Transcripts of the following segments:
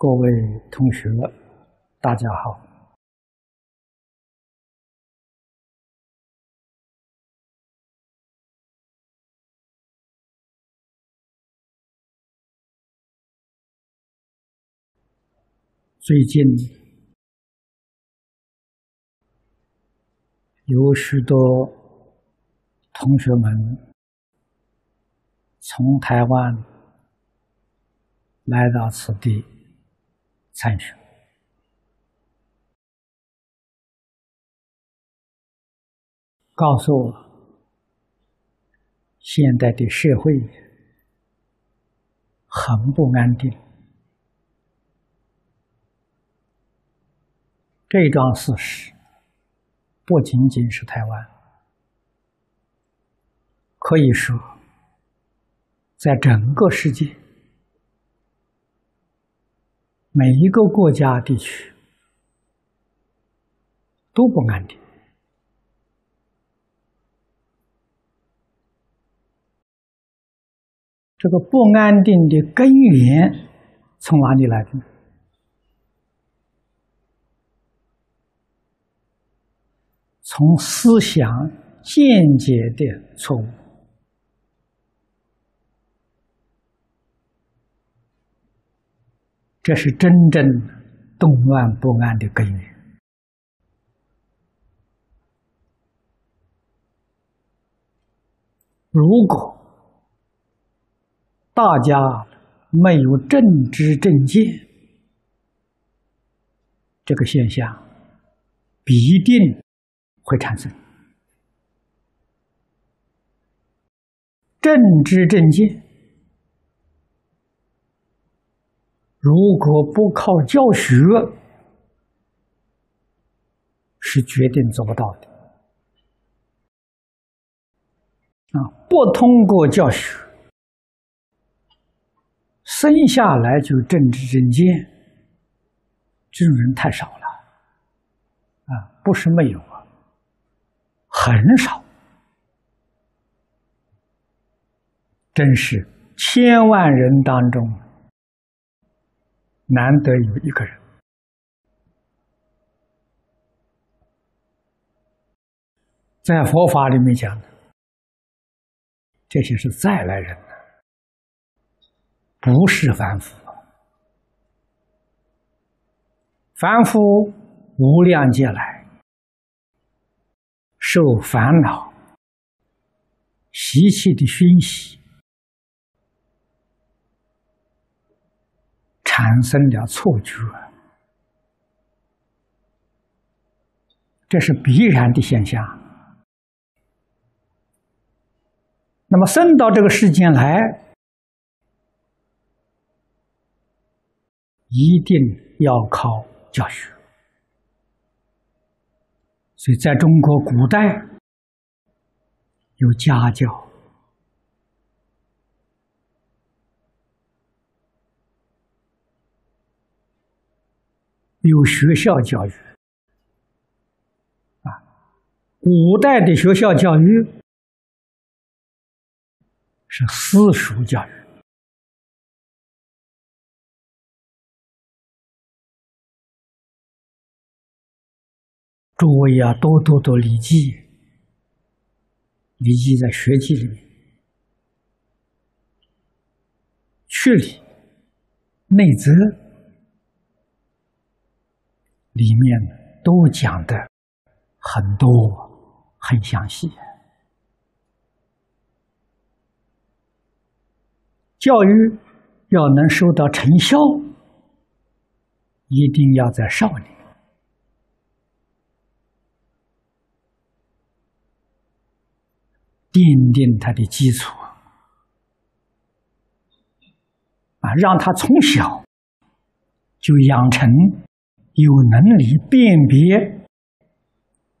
各位同学，大家好。最近有许多同学们从台湾来到此地参学，告诉我，现在的社会很不安定。这一桩事实不仅仅是台湾，可以说，在整个世界每一个国家地区都不安定。这个不安定的根源从哪里来的？从思想见解的错误，这是真正动乱不安的根源。如果大家没有正知正见，这个现象必定。会产生正知正见，如果不靠教学，是决定做不到的。啊，不通过教学，生下来就正知正见，这种人太少了。啊，不是没有啊。很少，真是千万人当中难得有一个人。在佛法里面讲的，这些是再来人不是凡夫。凡夫无量劫来。受烦恼习气的熏习，产生了错觉，这是必然的现象。那么生到这个世间来，一定要靠教学。所以，在中国古代有家教，有学校教育。啊，古代的学校教育是私塾教育。诸位啊，多读读《礼记》，《礼记》在学记里面，去礼、内则里面都讲的很多，很详细。教育要能收到成效，一定要在少年。奠定他的基础啊，让他从小就养成有能力辨别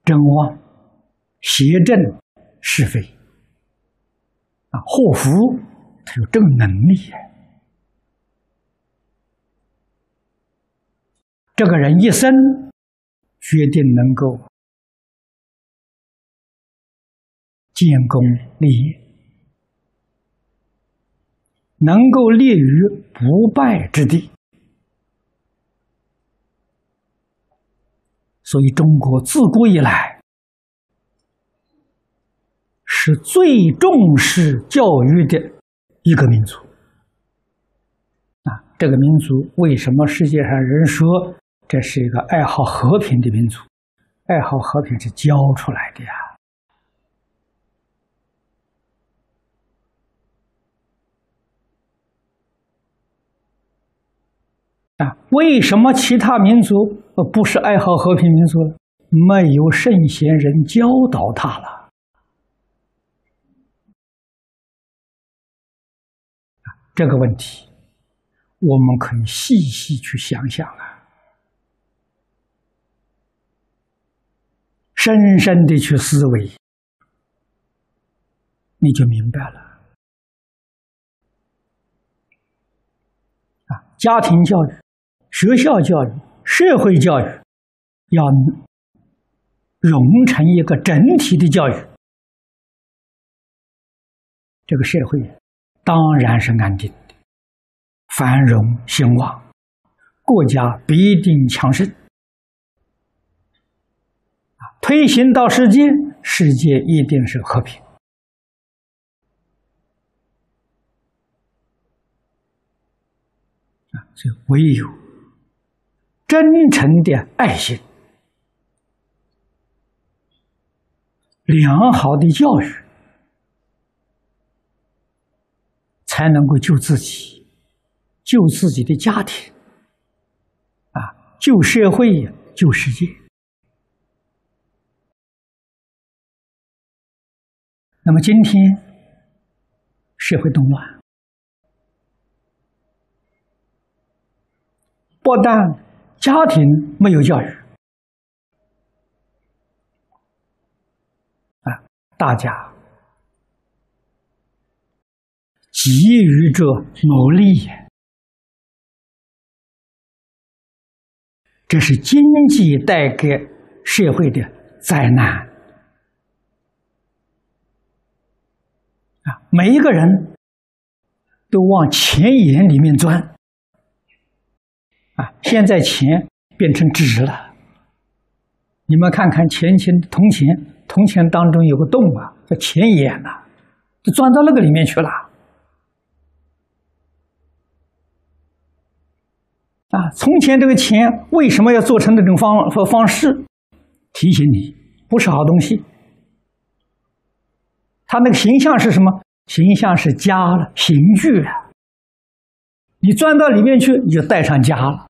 真妄、邪正、是非啊，祸福，他有这个能力。这个人一生决定能够。建功立业，能够立于不败之地，所以中国自古以来是最重视教育的一个民族。啊，这个民族为什么世界上人说这是一个爱好和平的民族？爱好和平是教出来的呀。啊，为什么其他民族不是爱好和平民族呢？没有圣贤人教导他了。这个问题，我们可以细细去想想啊，深深的去思维，你就明白了。啊，家庭教育。学校教育、社会教育要融成一个整体的教育，这个社会当然是安定的、繁荣兴旺，国家必定强盛。推行到世界，世界一定是和平。啊，所以唯有。真诚的爱心，良好的教育，才能够救自己，救自己的家庭，啊，救社会，救世界。那么今天社会动乱，不但家庭没有教育啊，大家急于着努力，这是经济带给社会的灾难啊！每一个人都往钱眼里面钻。啊！现在钱变成纸了，你们看看钱钱铜钱，铜钱当中有个洞啊，叫钱眼呐，就钻到那个里面去了。啊，从前这个钱为什么要做成那种方方方式？提醒你，不是好东西。它那个形象是什么？形象是家了，刑具了。你钻到里面去，你就带上家了。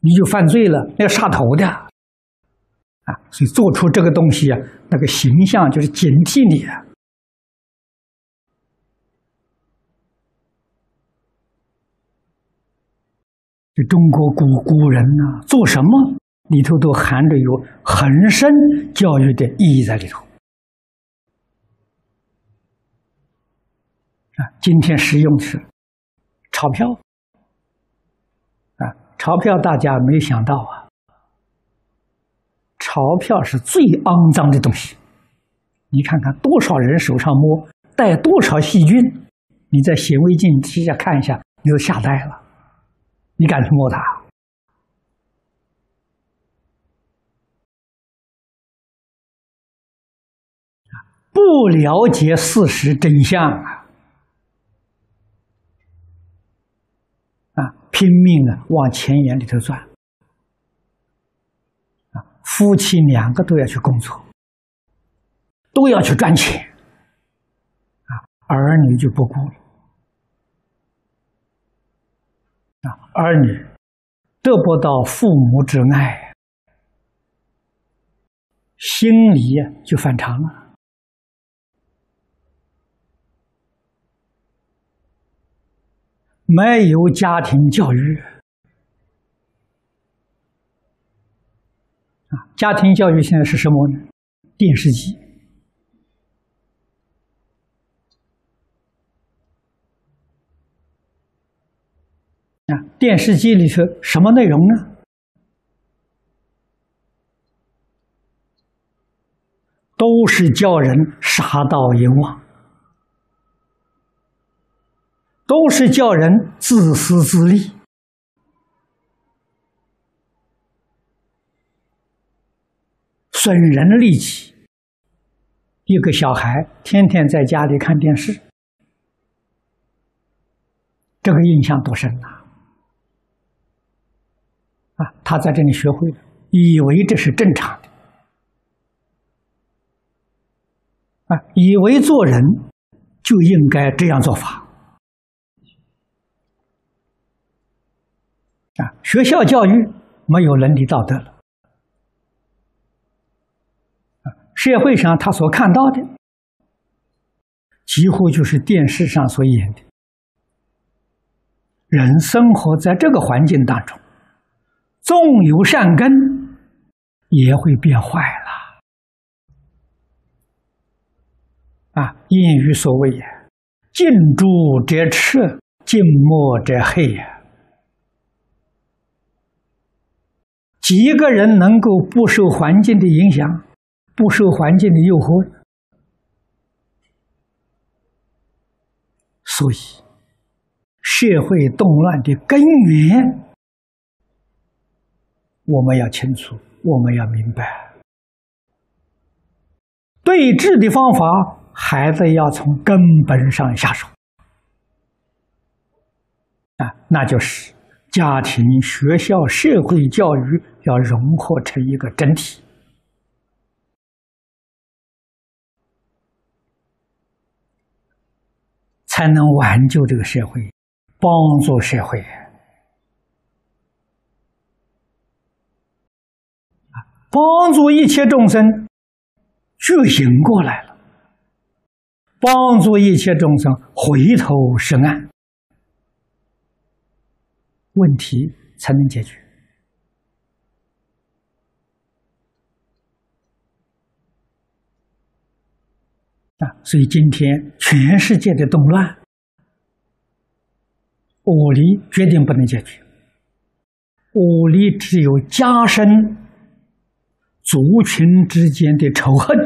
你就犯罪了，要杀头的，啊！所以做出这个东西啊，那个形象就是警惕你的。这中国古古人呢，做什么里头都含着有很深教育的意义在里头。啊，今天使用的是钞票。啊钞票，大家没想到啊！钞票是最肮脏的东西。你看看多少人手上摸，带多少细菌。你在显微镜底下看一下，你都吓呆了。你敢去摸它？不了解事实真相啊！拼命的往钱眼里头钻，啊，夫妻两个都要去工作，都要去赚钱，啊，儿女就不顾了，啊，儿女得不到父母之爱，心里就反常了。没有家庭教育啊！家庭教育现在是什么呢？电视机啊！电视机里头什么内容呢？都是叫人杀盗淫妄。都是叫人自私自利损人利己。一个小孩天天在家里看电视，这个印象多深呐！啊，他在这里学会了，以为这是正常的，啊，以为做人就应该这样做法，啊，学校教育没有伦理道德了。啊社会上他所看到的，几乎就是电视上所演的。人生活在这个环境当中，纵有善根，也会变坏了。啊，谚语所谓：“近朱者赤，近墨者黑。”呀，几个人能够不受环境的影响？不受环境的诱惑，所以社会动乱的根源，我们要清楚，我们要明白。对治的方法，还得要从根本上下手啊，那就是家庭、学校、社会教育要融合成一个整体。才能挽救这个社会，帮助社会。帮助一切众生觉醒过来了，帮助一切众生回头是岸，问题才能解决。啊，所以今天全世界的动乱，武力决定不能解决，武力只有加深族群之间的仇恨，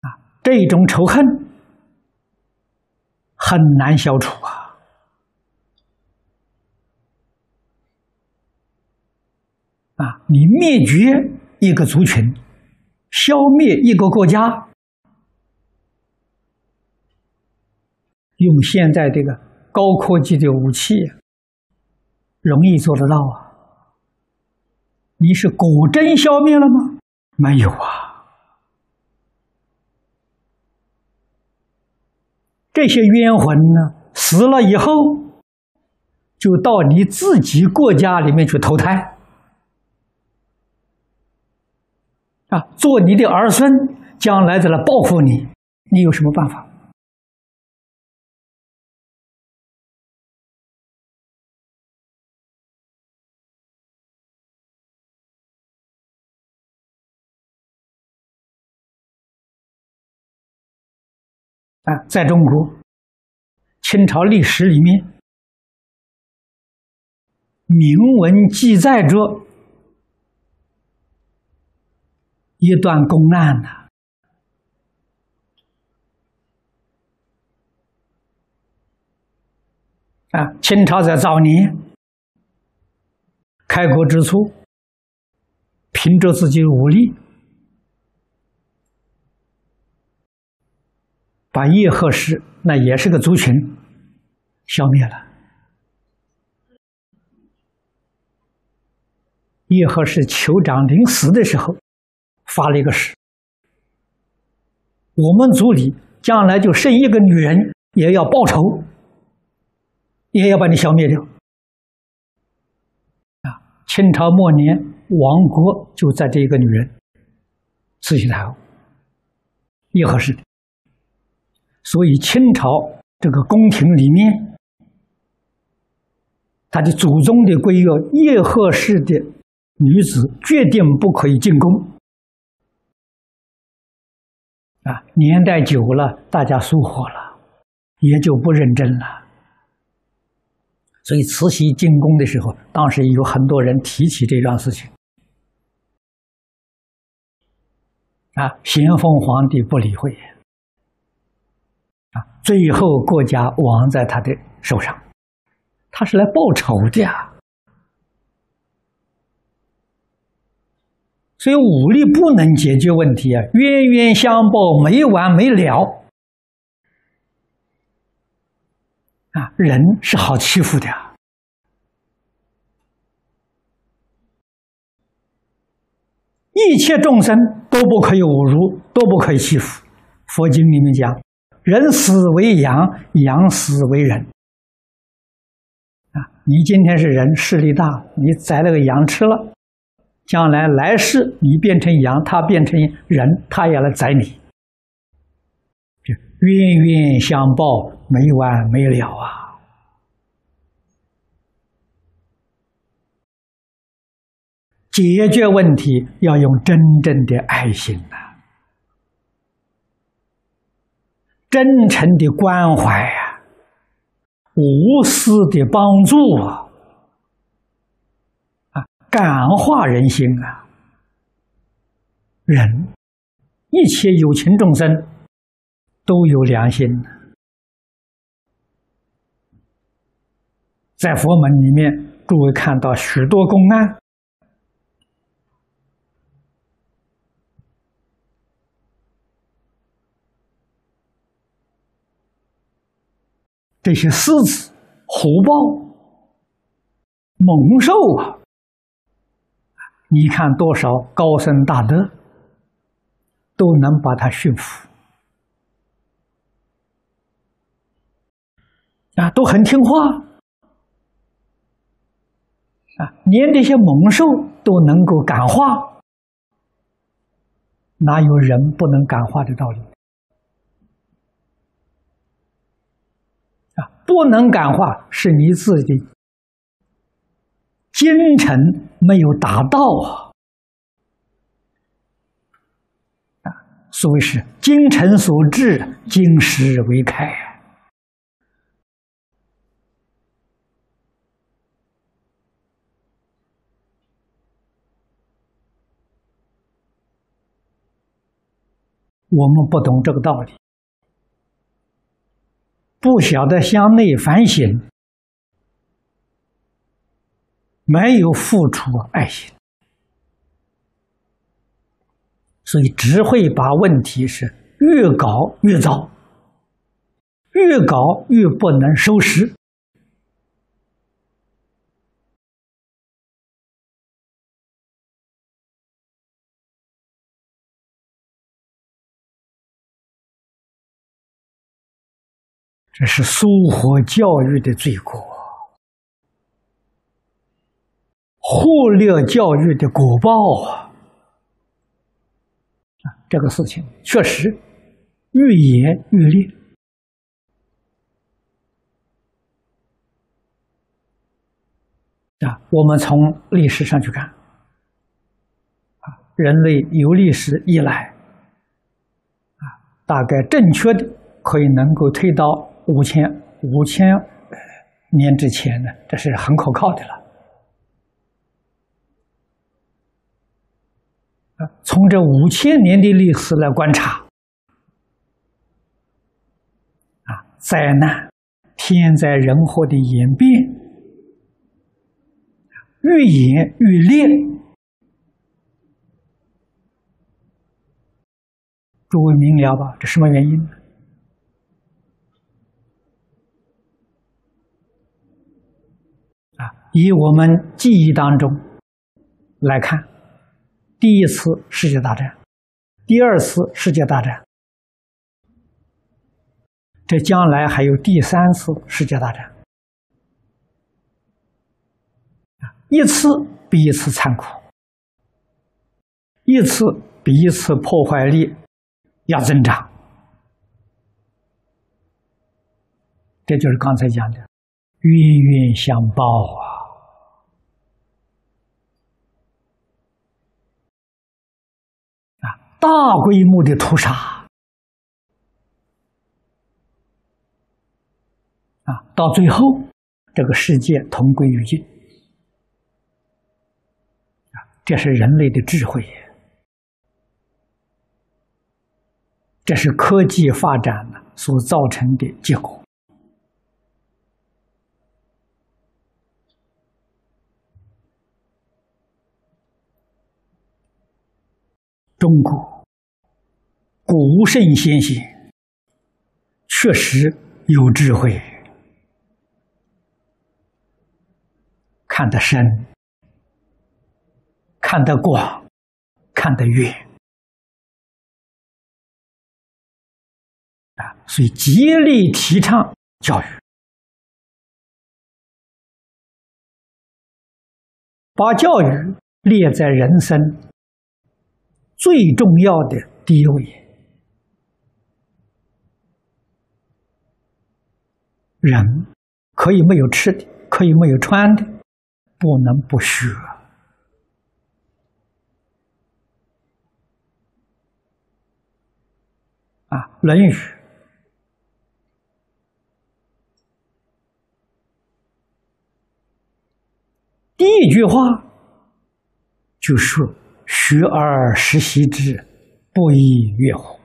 啊，这种仇恨很难消除啊，啊，你灭绝。一个族群，消灭一个国家，用现在这个高科技的武器，容易做得到啊？你是果真消灭了吗？没有啊！这些冤魂呢，死了以后，就到你自己国家里面去投胎。啊，做你的儿孙，将来再来报复你，你有什么办法？啊，在中国清朝历史里面，铭文记载着。一段公案呢？啊，清朝在早年开国之初，凭着自己的武力，把叶赫氏那也是个族群消灭了。叶赫氏酋长临死的时候。发了一个誓：我们族里将来就生一个女人，也要报仇，也要把你消灭掉。啊，清朝末年亡国就在这一个女人，慈禧太后，叶赫氏的。所以清朝这个宫廷里面，他的祖宗的规约，叶赫氏的女子决定不可以进宫。啊，年代久了，大家疏忽了，也就不认真了。所以慈禧进宫的时候，当时有很多人提起这桩事情。啊，咸丰皇帝不理会。啊，最后国家亡在他的手上，他是来报仇的呀。所以武力不能解决问题啊，冤冤相报没完没了啊！人是好欺负的，一切众生都不可以侮辱，都不可以欺负。佛经里面讲，人死为羊，羊死为人。啊，你今天是人，势力大，你宰了个羊吃了。将来来世，你变成羊，他变成人，他也来宰你，就冤冤相报，没完没了啊！解决问题要用真正的爱心呐，真诚的关怀啊，无私的帮助啊。感化人心啊！人，一切有情众生都有良心。在佛门里面，诸位看到许多公案，这些狮子、虎豹、猛兽啊！你看多少高僧大德都能把他驯服啊，都很听话啊，连这些猛兽都能够感化，哪有人不能感化的道理啊？不能感化是你自己。精诚没有达到啊！啊，所谓是精诚所至，金石为开。我们不懂这个道理，不晓得向内反省。没有付出爱心，所以只会把问题是越搞越糟，越搞越不能收拾。这是疏忽教育的罪过。忽略教育的果报啊！啊，这个事情确实愈演愈烈啊！我们从历史上去看，啊，人类有历史以来，啊，大概正确的可以能够推到五千五千年之前呢，这是很可靠的了。啊从这五千年的历史来观察，啊，灾难、天灾人祸的演变，愈演愈烈。诸位明了吧？这什么原因呢？啊，以我们记忆当中来看。第一次世界大战，第二次世界大战，这将来还有第三次世界大战，一次比一次残酷，一次比一次破坏力要增长，这就是刚才讲的冤冤相报啊。大规模的屠杀。啊，到最后，这个世界同归于尽。啊，这是人类的智慧，这是科技发展所造成的结果。中国古圣先贤确实有智慧，看得深，看得广，看得远啊！所以极力提倡教育，把教育列在人生。最重要的第一位，人可以没有吃的，可以没有穿的，不能不学啊！《论语》第一句话就说。学而时习之，不亦乐乎？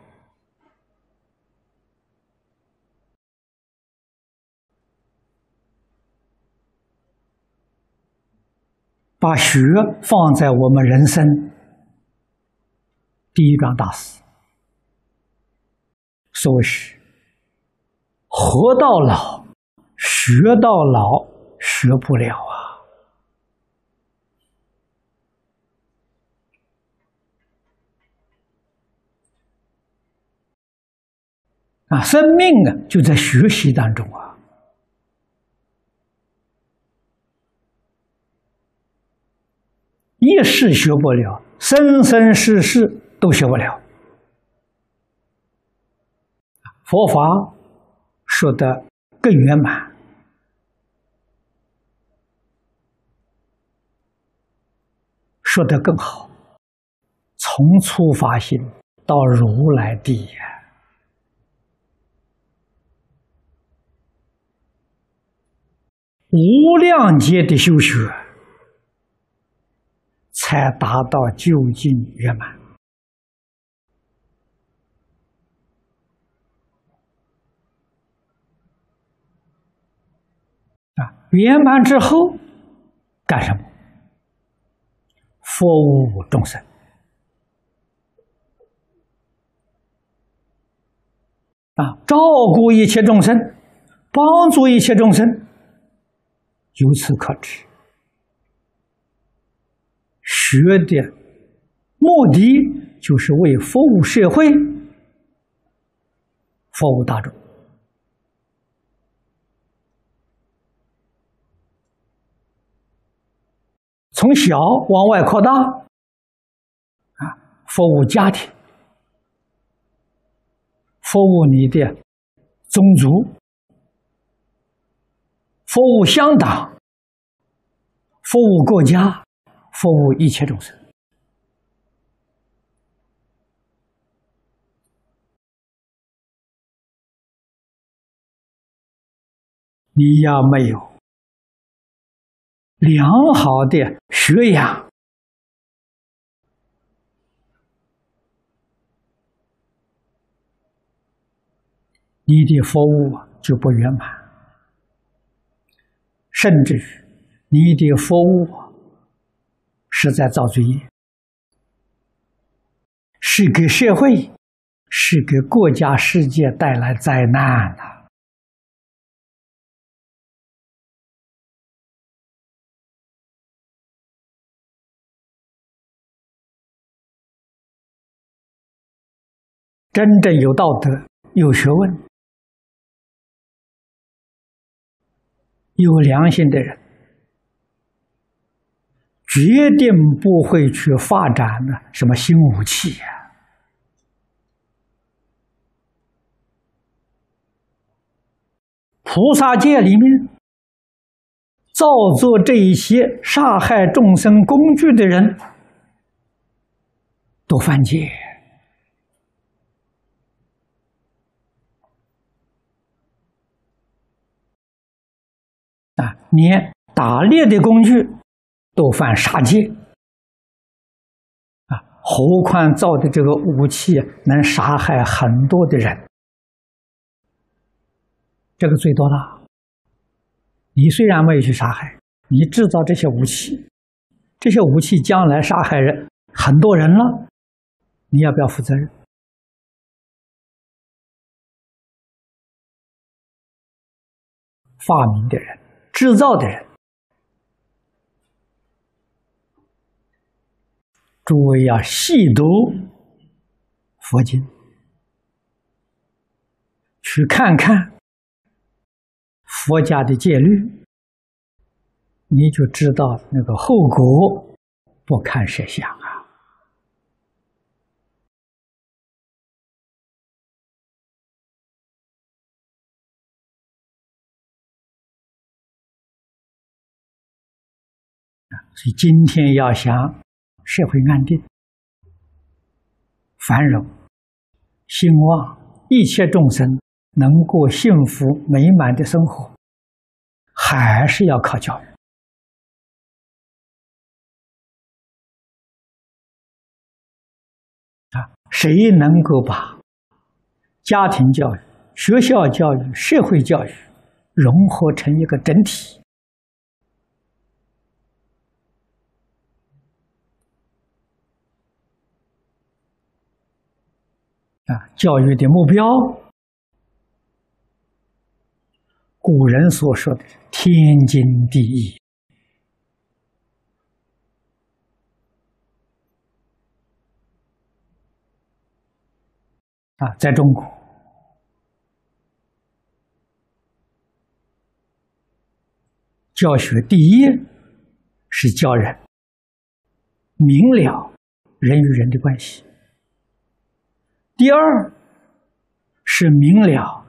把学放在我们人生第一桩大事。所谓是活到老，学到老，学不了啊。啊，生命啊，就在学习当中啊！一世学不了，生生世世都学不了。佛法说的更圆满，说的更好，从初发心到如来地呀。无量劫的修学，才达到究竟圆满啊！圆满之后干什么？服务众生啊！照顾一切众生，帮助一切众生。由此可知，学的目的就是为服务社会、服务大众。从小往外扩大，啊，服务家庭，服务你的宗族。服务乡党，服务国家，服务一切众生。你要没有良好的学养，你的服务就不圆满。甚至于，你的服务是在造罪业，是给社会、是给国家、世界带来灾难的。真正有道德、有学问。有良心的人，决定不会去发展呢什么新武器呀。菩萨界里面造作这一些杀害众生工具的人，都犯戒。啊，连打猎的工具都犯杀戒啊，何况造的这个武器能杀害很多的人，这个罪多大？你虽然没有去杀害，你制造这些武器，这些武器将来杀害人很多人了，你要不要负责任？发明的人、制造的。人，诸位要细读佛经，去看看佛家的戒律，你就知道那个后果不堪设想。所以今天要想社会安定、繁荣、兴旺，一切众生能过幸福美满的生活，还是要靠教育啊！谁能够把家庭教育、学校教育、社会教育融合成一个整体？啊，教育的目标，古人所说的天经地义啊，在中国，教学第一是教人明了人与人的关系。第二是明了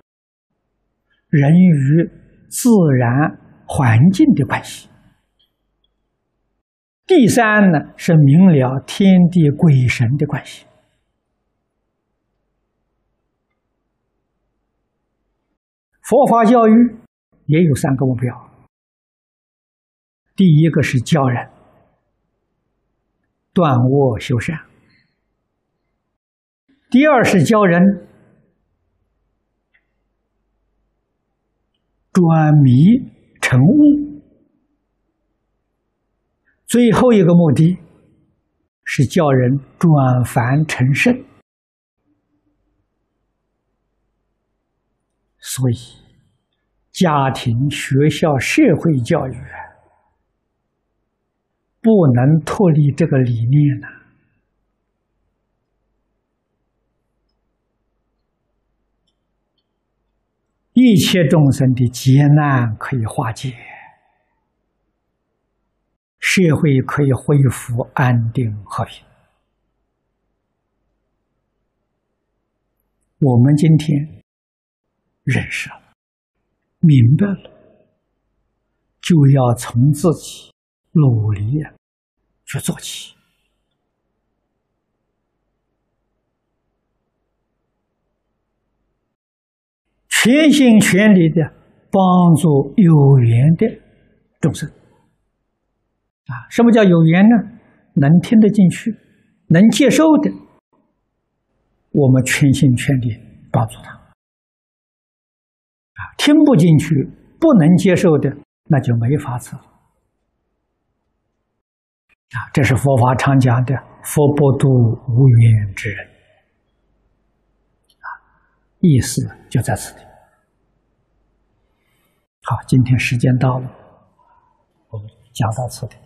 人与自然环境的关系。第三呢是明了天地鬼神的关系。佛法教育也有三个目标：第一个是教人断恶修善。第二是教人转迷成悟，最后一个目的是教人转凡成圣。所以，家庭、学校、社会教育不能脱离这个理念呢。一切众生的劫难可以化解，社会可以恢复安定和平。我们今天认识了、明白了，就要从自己努力去做起。全心全力的帮助有缘的众生啊！什么叫有缘呢？能听得进去、能接受的，我们全心全力帮助他；啊，听不进去、不能接受的，那就没法子了。啊，这是佛法常讲的“佛不度无缘之人”，啊，意思就在此地。好，今天时间到了，我们讲到此地。